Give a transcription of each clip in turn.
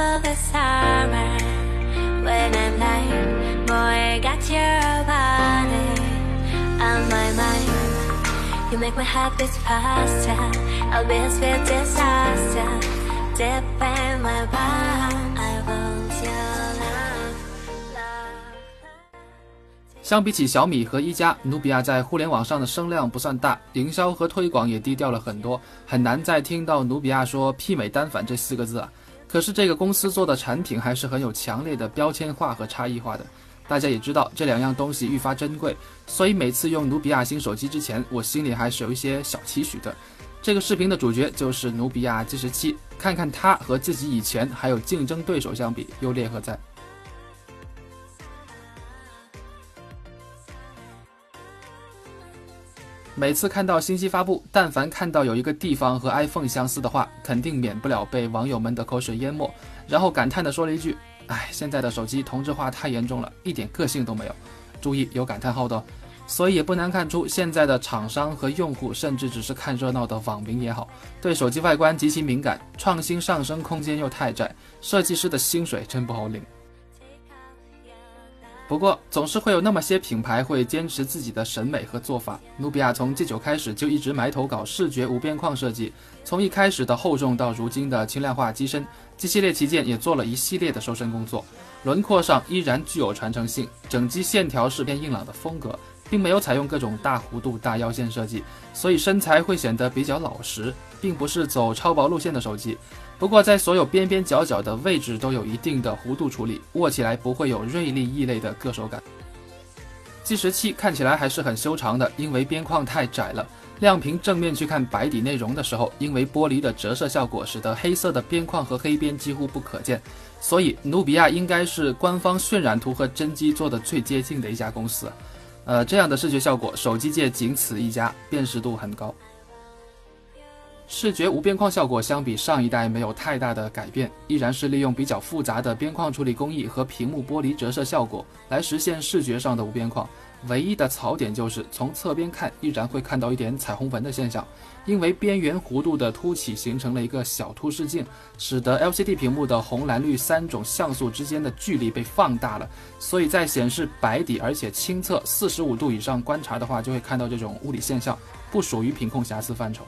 for the summer when I'm lying. Boy, got your body on my mind. You make my heart beat faster. I'll be a sweet disaster. Deep in my palm, I want your love, love. 相比起小米和一加，努比亚在互联网上的声量不算大，营销和推广也低调了很多，很难再听到努比亚说“媲美单反”这四个字啊。可是这个公司做的产品还是很有强烈的标签化和差异化的。大家也知道这两样东西愈发珍贵，所以每次用努比亚新手机之前，我心里还是有一些小期许的。这个视频的主角就是努比亚 G 十七，看看它和自己以前还有竞争对手相比优劣何在。每次看到信息发布，但凡看到有一个地方和 iPhone 相似的话，肯定免不了被网友们的口水淹没，然后感叹地说了一句：“哎，现在的手机同质化太严重了，一点个性都没有。”注意有感叹号的哦。所以也不难看出，现在的厂商和用户，甚至只是看热闹的网民也好，对手机外观极其敏感，创新上升空间又太窄，设计师的薪水真不好领。不过，总是会有那么些品牌会坚持自己的审美和做法。努比亚从 G9 开始就一直埋头搞视觉无边框设计，从一开始的厚重到如今的轻量化机身，G 系列旗舰也做了一系列的瘦身工作，轮廓上依然具有传承性，整机线条是偏硬朗的风格，并没有采用各种大弧度、大腰线设计，所以身材会显得比较老实，并不是走超薄路线的手机。不过，在所有边边角角的位置都有一定的弧度处理，握起来不会有锐利异类的硌手感。计时器看起来还是很修长的，因为边框太窄了。亮屏正面去看白底内容的时候，因为玻璃的折射效果，使得黑色的边框和黑边几乎不可见。所以，努比亚应该是官方渲染图和真机做的最接近的一家公司。呃，这样的视觉效果，手机界仅此一家，辨识度很高。视觉无边框效果相比上一代没有太大的改变，依然是利用比较复杂的边框处理工艺和屏幕玻璃折射效果来实现视觉上的无边框。唯一的槽点就是从侧边看依然会看到一点彩虹纹的现象，因为边缘弧度的凸起形成了一个小凸视镜，使得 LCD 屏幕的红蓝绿三种像素之间的距离被放大了，所以在显示白底而且亲侧四十五度以上观察的话，就会看到这种物理现象，不属于品控瑕疵范畴。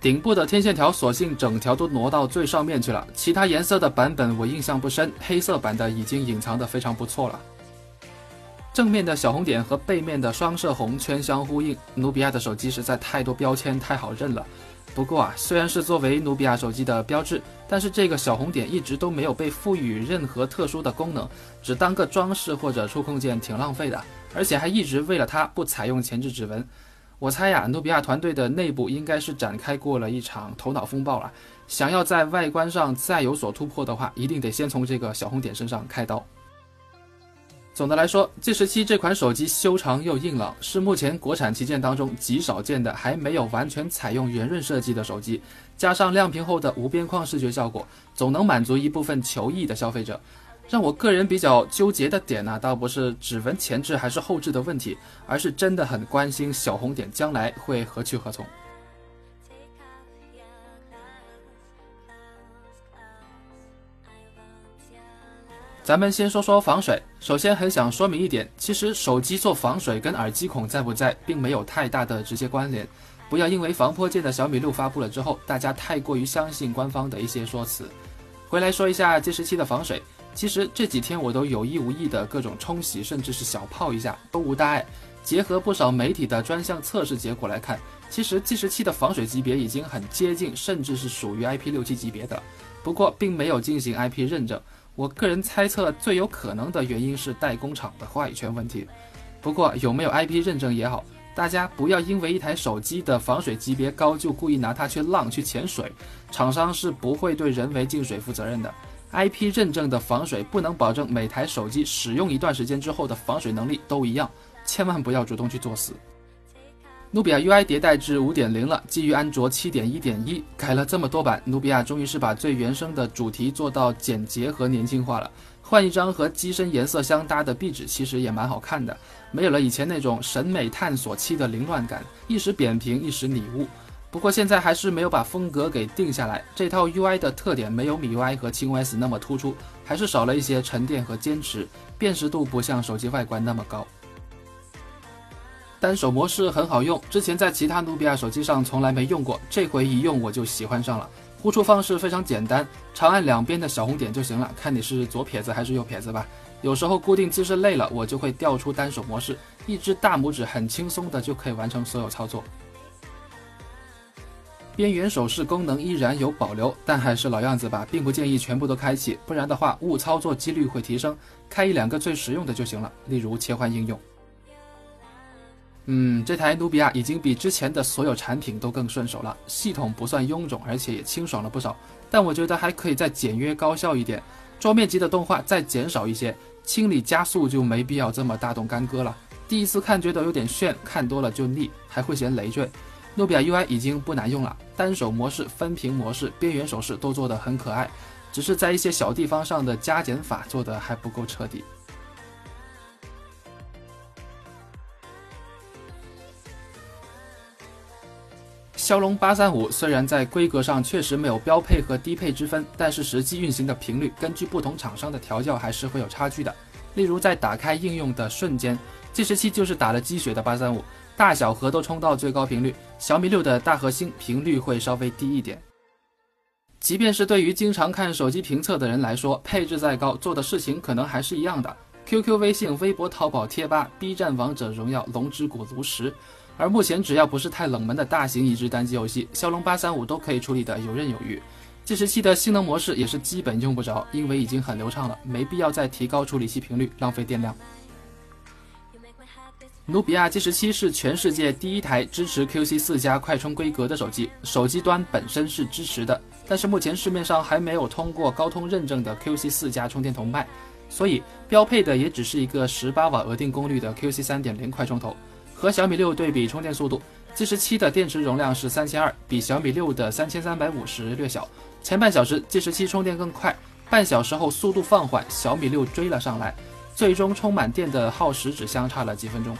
顶部的天线条索性整条都挪到最上面去了，其他颜色的版本我印象不深，黑色版的已经隐藏的非常不错了。正面的小红点和背面的双色红圈相呼应，努比亚的手机实在太多标签，太好认了。不过啊，虽然是作为努比亚手机的标志，但是这个小红点一直都没有被赋予任何特殊的功能，只当个装饰或者触控键，挺浪费的。而且还一直为了它不采用前置指纹。我猜呀，努比亚团队的内部应该是展开过了一场头脑风暴了。想要在外观上再有所突破的话，一定得先从这个小红点身上开刀。总的来说，G 十七这款手机修长又硬朗，是目前国产旗舰当中极少见的还没有完全采用圆润设计的手机。加上亮屏后的无边框视觉效果，总能满足一部分求异的消费者。让我个人比较纠结的点呢，倒不是指纹前置还是后置的问题，而是真的很关心小红点将来会何去何从。咱们先说说防水。首先，很想说明一点，其实手机做防水跟耳机孔在不在，并没有太大的直接关联。不要因为防泼溅的小米六发布了之后，大家太过于相信官方的一些说辞。回来说一下 G 十七的防水。其实这几天我都有意无意的各种冲洗，甚至是小泡一下都无大碍。结合不少媒体的专项测试结果来看，其实 G 十七的防水级别已经很接近，甚至是属于 IP 六七级别的。不过并没有进行 IP 认证。我个人猜测最有可能的原因是代工厂的话语权问题。不过有没有 IP 认证也好，大家不要因为一台手机的防水级别高就故意拿它去浪去潜水，厂商是不会对人为进水负责任的。IP 认证的防水不能保证每台手机使用一段时间之后的防水能力都一样，千万不要主动去作死。努比亚 UI 迭代至五点零了，基于安卓七点一点一，改了这么多版，努比亚终于是把最原生的主题做到简洁和年轻化了。换一张和机身颜色相搭的壁纸，其实也蛮好看的，没有了以前那种审美探索期的凌乱感，一时扁平，一时拟物。不过现在还是没有把风格给定下来。这套 UI 的特点没有米 UI 和轻 OS 那么突出，还是少了一些沉淀和坚持，辨识度不像手机外观那么高。单手模式很好用，之前在其他努比亚手机上从来没用过，这回一用我就喜欢上了。呼出方式非常简单，长按两边的小红点就行了，看你是左撇子还是右撇子吧。有时候固定姿势累了，我就会调出单手模式，一只大拇指很轻松的就可以完成所有操作。边缘手势功能依然有保留，但还是老样子吧，并不建议全部都开启，不然的话误操作几率会提升。开一两个最实用的就行了，例如切换应用。嗯，这台努比亚已经比之前的所有产品都更顺手了，系统不算臃肿，而且也清爽了不少。但我觉得还可以再简约高效一点，桌面级的动画再减少一些，清理加速就没必要这么大动干戈了。第一次看觉得有点炫，看多了就腻，还会嫌累赘。努比亚 UI 已经不难用了，单手模式、分屏模式、边缘手势都做得很可爱，只是在一些小地方上的加减法做得还不够彻底。骁龙八三五虽然在规格上确实没有标配和低配之分，但是实际运行的频率根据不同厂商的调教还是会有差距的。例如在打开应用的瞬间，计时器就是打了鸡血的八三五，大小核都冲到最高频率。小米六的大核心频率会稍微低一点。即便是对于经常看手机评测的人来说，配置再高，做的事情可能还是一样的。QQ、微信、微博、淘宝、贴吧、B 站、王者荣耀、龙之谷、炉石。而目前只要不是太冷门的大型移植单机游戏，骁龙八三五都可以处理的游刃有余。计时器的性能模式也是基本用不着，因为已经很流畅了，没必要再提高处理器频率，浪费电量。努比亚计时器是全世界第一台支持 QC 四加快充规格的手机，手机端本身是支持的，但是目前市面上还没有通过高通认证的 QC 四加充电头卖，所以标配的也只是一个十八瓦额定功率的 QC 三点零快充头。和小米六对比，充电速度，计时器的电池容量是三千二，比小米六的三千三百五十略小。前半小时计时器充电更快，半小时后速度放缓，小米六追了上来，最终充满电的耗时只相差了几分钟。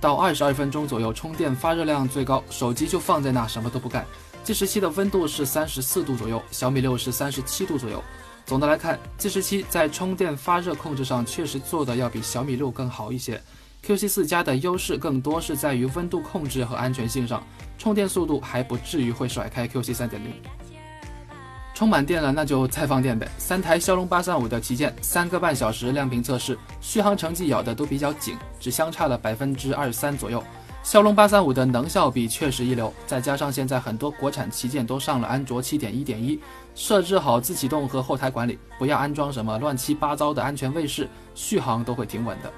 到二十二分钟左右，充电发热量最高，手机就放在那什么都不干。计时器的温度是三十四度左右，小米六是三十七度左右。总的来看，计时器在充电发热控制上确实做的要比小米六更好一些。QC 四加的优势更多是在于温度控制和安全性上，充电速度还不至于会甩开 QC 三点零。充满电了，那就再放电呗。三台骁龙八三五的旗舰，三个半小时亮屏测试，续航成绩咬的都比较紧，只相差了百分之二三左右。骁龙八三五的能效比确实一流，再加上现在很多国产旗舰都上了安卓七点一点一，设置好自启动和后台管理，不要安装什么乱七八糟的安全卫士，续航都会挺稳的。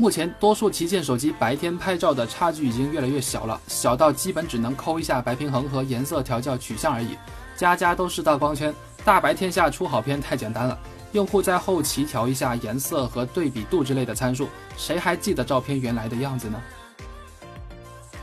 目前，多数旗舰手机白天拍照的差距已经越来越小了，小到基本只能抠一下白平衡和颜色调教取向而已。家家都是大光圈，大白天下出好片太简单了。用户在后期调一下颜色和对比度之类的参数，谁还记得照片原来的样子呢？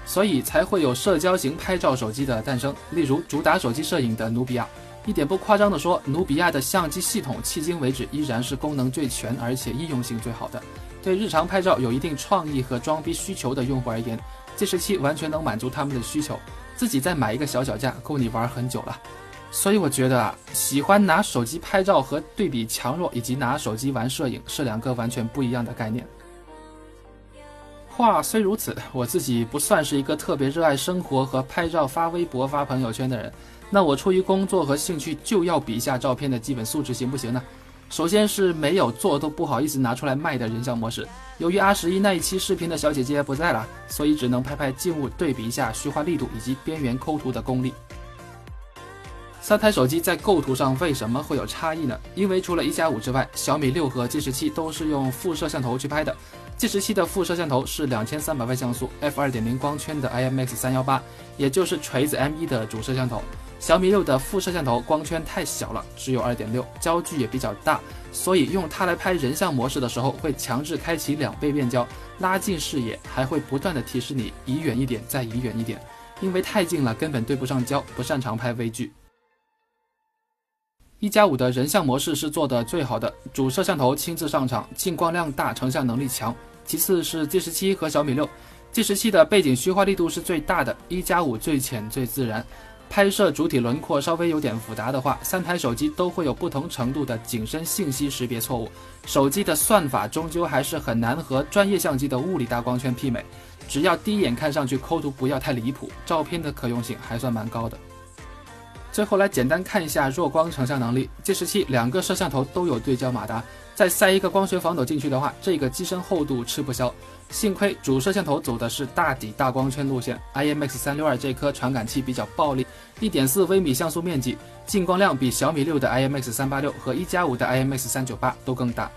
所以才会有社交型拍照手机的诞生，例如主打手机摄影的努比亚。一点不夸张地说，努比亚的相机系统迄今为止依然是功能最全，而且易用性最好的。对日常拍照有一定创意和装逼需求的用户而言，计时器完全能满足他们的需求。自己再买一个小脚架，够你玩很久了。所以我觉得啊，喜欢拿手机拍照和对比强弱，以及拿手机玩摄影是两个完全不一样的概念。话虽如此，我自己不算是一个特别热爱生活和拍照、发微博、发朋友圈的人。那我出于工作和兴趣，就要比一下照片的基本素质，行不行呢？首先是没有做都不好意思拿出来卖的人像模式。由于阿十一那一期视频的小姐姐不在了，所以只能拍拍静物，对比一下虚化力度以及边缘抠图的功力。三台手机在构图上为什么会有差异呢？因为除了一加五之外，小米六和 G 十七都是用副摄像头去拍的。G 十七的副摄像头是两千三百万像素 f 二点零光圈的 IMX 三幺八，也就是锤子 M 一的主摄像头。小米六的副摄像头光圈太小了，只有二点六，焦距也比较大，所以用它来拍人像模式的时候，会强制开启两倍变焦，拉近视野，还会不断的提示你移远一点，再移远一点，因为太近了根本对不上焦，不擅长拍微距。一加五的人像模式是做的最好的，主摄像头亲自上场，进光量大，成像能力强。其次是 G 十七和小米六，G 十七的背景虚化力度是最大的，一加五最浅最自然。拍摄主体轮廓稍微有点复杂的话，三台手机都会有不同程度的景深信息识别错误。手机的算法终究还是很难和专业相机的物理大光圈媲美。只要第一眼看上去抠图不要太离谱，照片的可用性还算蛮高的。最后来简单看一下弱光成像能力，G 十七两个摄像头都有对焦马达，再塞一个光学防抖进去的话，这个机身厚度吃不消。幸亏主摄像头走的是大底大光圈路线，IMX 三六二这颗传感器比较暴力，一点四微米像素面积，进光量比小米六的 IMX 三八六和一加五的 IMX 三九八都更大。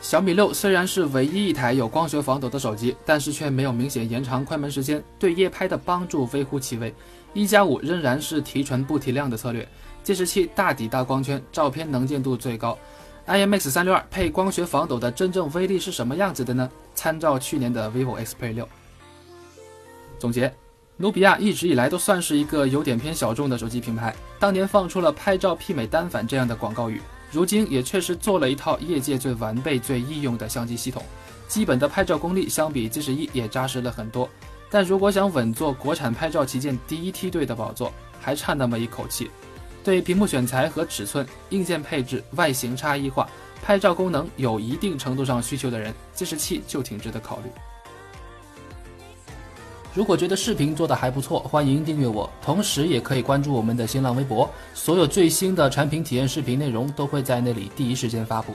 小米六虽然是唯一一台有光学防抖的手机，但是却没有明显延长快门时间，对夜拍的帮助微乎其微。一加五仍然是提纯不提亮的策略，G 十七大底大光圈，照片能见度最高。IMX 三六二配光学防抖的真正威力是什么样子的呢？参照去年的 vivo Xperia 六。总结，努比亚一直以来都算是一个有点偏小众的手机品牌，当年放出了拍照媲美单反这样的广告语，如今也确实做了一套业界最完备、最易用的相机系统，基本的拍照功力相比 G 十一也扎实了很多。但如果想稳坐国产拍照旗舰第一梯队的宝座，还差那么一口气。对屏幕选材和尺寸、硬件配置、外形差异化、拍照功能有一定程度上需求的人计时器就挺值得考虑。如果觉得视频做的还不错，欢迎订阅我，同时也可以关注我们的新浪微博，所有最新的产品体验视频内容都会在那里第一时间发布。